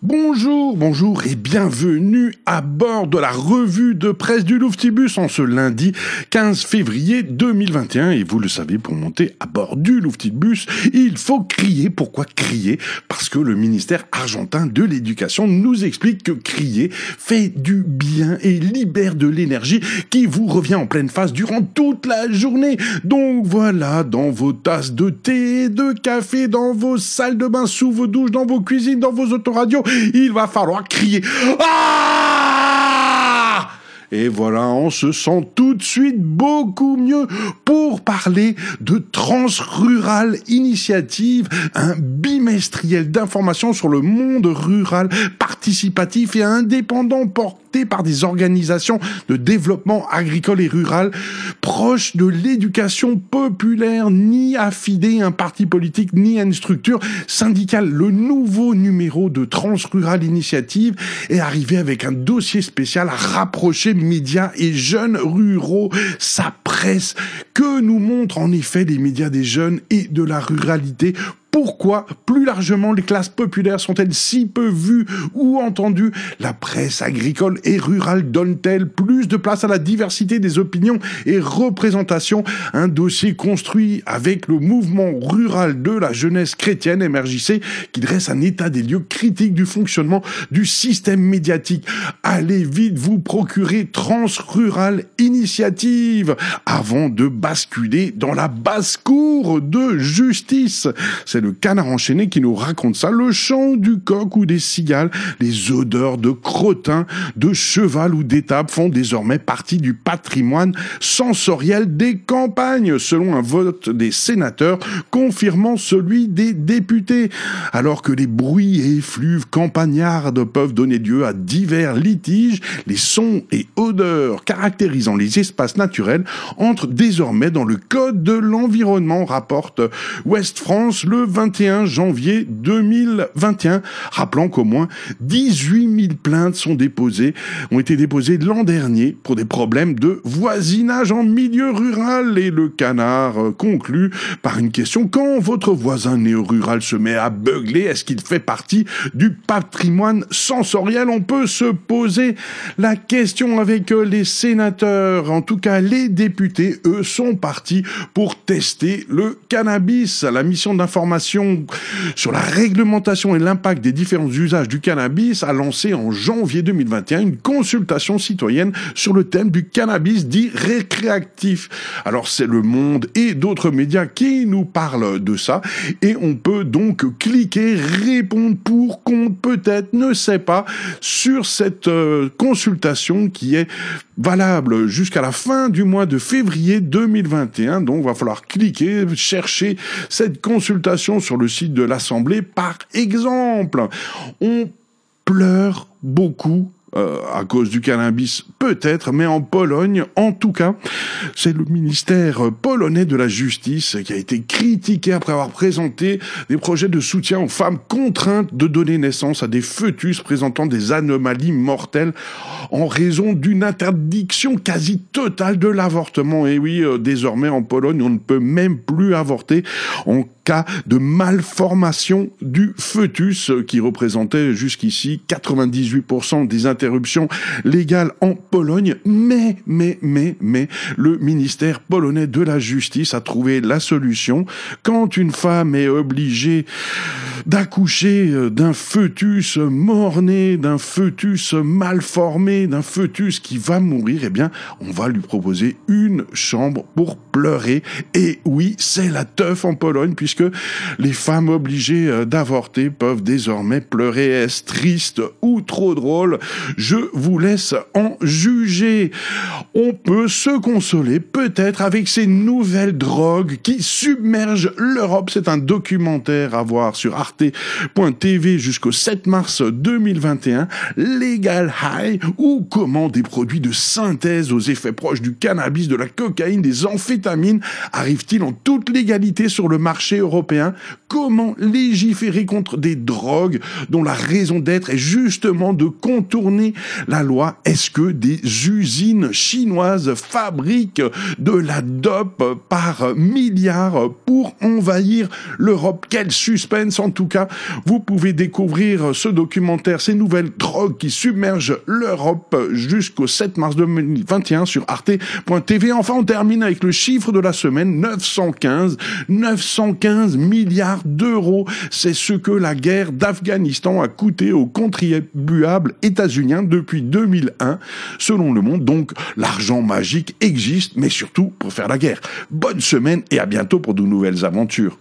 Bonjour, bonjour et bienvenue à bord de la revue de presse du Louftibus en ce lundi 15 février 2021. Et vous le savez, pour monter à bord du Louftibus, il faut crier. Pourquoi crier? Parce que le ministère argentin de l'éducation nous explique que crier fait du bien et libère de l'énergie qui vous revient en pleine face durant toute la journée. Donc voilà, dans vos tasses de thé, de café, dans vos salles de bain, sous vos douches, dans vos cuisines, dans vos autoradios, il va falloir crier. Ah! Et voilà, on se sent tout de suite beaucoup mieux pour parler de Transrural Initiative, un bimestriel d'information sur le monde rural participatif et indépendant porté par des organisations de développement agricole et rural proches de l'éducation populaire, ni affidé à un parti politique, ni à une structure syndicale. Le nouveau numéro de Transrural Initiative est arrivé avec un dossier spécial à rapprocher médias et jeunes ruraux, sa presse, que nous montrent en effet les médias des jeunes et de la ruralité pourquoi, plus largement, les classes populaires sont-elles si peu vues ou entendues? La presse agricole et rurale donne-t-elle plus de place à la diversité des opinions et représentations? Un dossier construit avec le mouvement rural de la jeunesse chrétienne MRJC qui dresse un état des lieux critiques du fonctionnement du système médiatique. Allez vite vous procurer Transrural Initiative avant de basculer dans la basse-cour de justice. C'est le canard enchaîné qui nous raconte ça, le chant du coq ou des cigales, les odeurs de crottin, de cheval ou d'étape font désormais partie du patrimoine sensoriel des campagnes, selon un vote des sénateurs confirmant celui des députés. Alors que les bruits et effluves campagnardes peuvent donner lieu à divers litiges, les sons et odeurs caractérisant les espaces naturels entrent désormais dans le code de l'environnement, rapporte Ouest France le 21 janvier 2021, rappelant qu'au moins 18 000 plaintes sont déposées, ont été déposées l'an dernier pour des problèmes de voisinage en milieu rural. Et le canard conclut par une question. Quand votre voisin néo-rural se met à beugler, est-ce qu'il fait partie du patrimoine sensoriel? On peut se poser la question avec les sénateurs, en tout cas les députés, eux sont partis pour tester le cannabis. La mission d'information sur la réglementation et l'impact des différents usages du cannabis a lancé en janvier 2021 une consultation citoyenne sur le thème du cannabis dit récréatif. Alors c'est le monde et d'autres médias qui nous parlent de ça et on peut donc cliquer, répondre pour, qu'on peut-être, ne sait pas, sur cette euh, consultation qui est valable jusqu'à la fin du mois de février 2021. Donc, va falloir cliquer, chercher cette consultation sur le site de l'Assemblée. Par exemple, on pleure beaucoup euh, à cause du cannabis, peut-être, mais en Pologne, en tout cas, c'est le ministère polonais de la Justice qui a été critiqué après avoir présenté des projets de soutien aux femmes contraintes de donner naissance à des fœtus présentant des anomalies mortelles en raison d'une interdiction quasi totale de l'avortement. Et oui, euh, désormais en Pologne, on ne peut même plus avorter en cas de malformation du fœtus qui représentait jusqu'ici 98% des interruptions légales en Pologne. Mais, mais, mais, mais, le ministère polonais de la justice a trouvé la solution. Quand une femme est obligée d'accoucher d'un fœtus mort-né, d'un fœtus mal formé, d'un fœtus qui va mourir, eh bien, on va lui proposer une chambre pour pleurer. Et oui, c'est la teuf en Pologne puisque les femmes obligées euh, d'avorter peuvent désormais pleurer. Est-ce triste ou trop drôle Je vous laisse en juger. On peut se consoler peut-être avec ces nouvelles drogues qui submergent l'Europe. C'est un documentaire à voir sur arte.tv jusqu'au 7 mars 2021. Legal High ou comment des produits de synthèse aux effets proches du cannabis, de la cocaïne, des amphétamines arrivent-ils en toute légalité sur le marché européen, comment légiférer contre des drogues dont la raison d'être est justement de contourner la loi Est-ce que des usines chinoises fabriquent de la dope par milliards pour envahir l'Europe? Quel suspense en tout cas. Vous pouvez découvrir ce documentaire, ces nouvelles drogues qui submergent l'Europe jusqu'au 7 mars 2021 sur arte.tv. Enfin, on termine avec le chiffre de la semaine, 915. 915 milliards d'euros. C'est ce que la guerre d'Afghanistan a coûté aux contribuables états-uniens depuis 2001. Selon le monde, donc, l'argent magique existe, mais surtout pour faire la guerre. Bonne semaine et à bientôt pour de nouvelles aventures.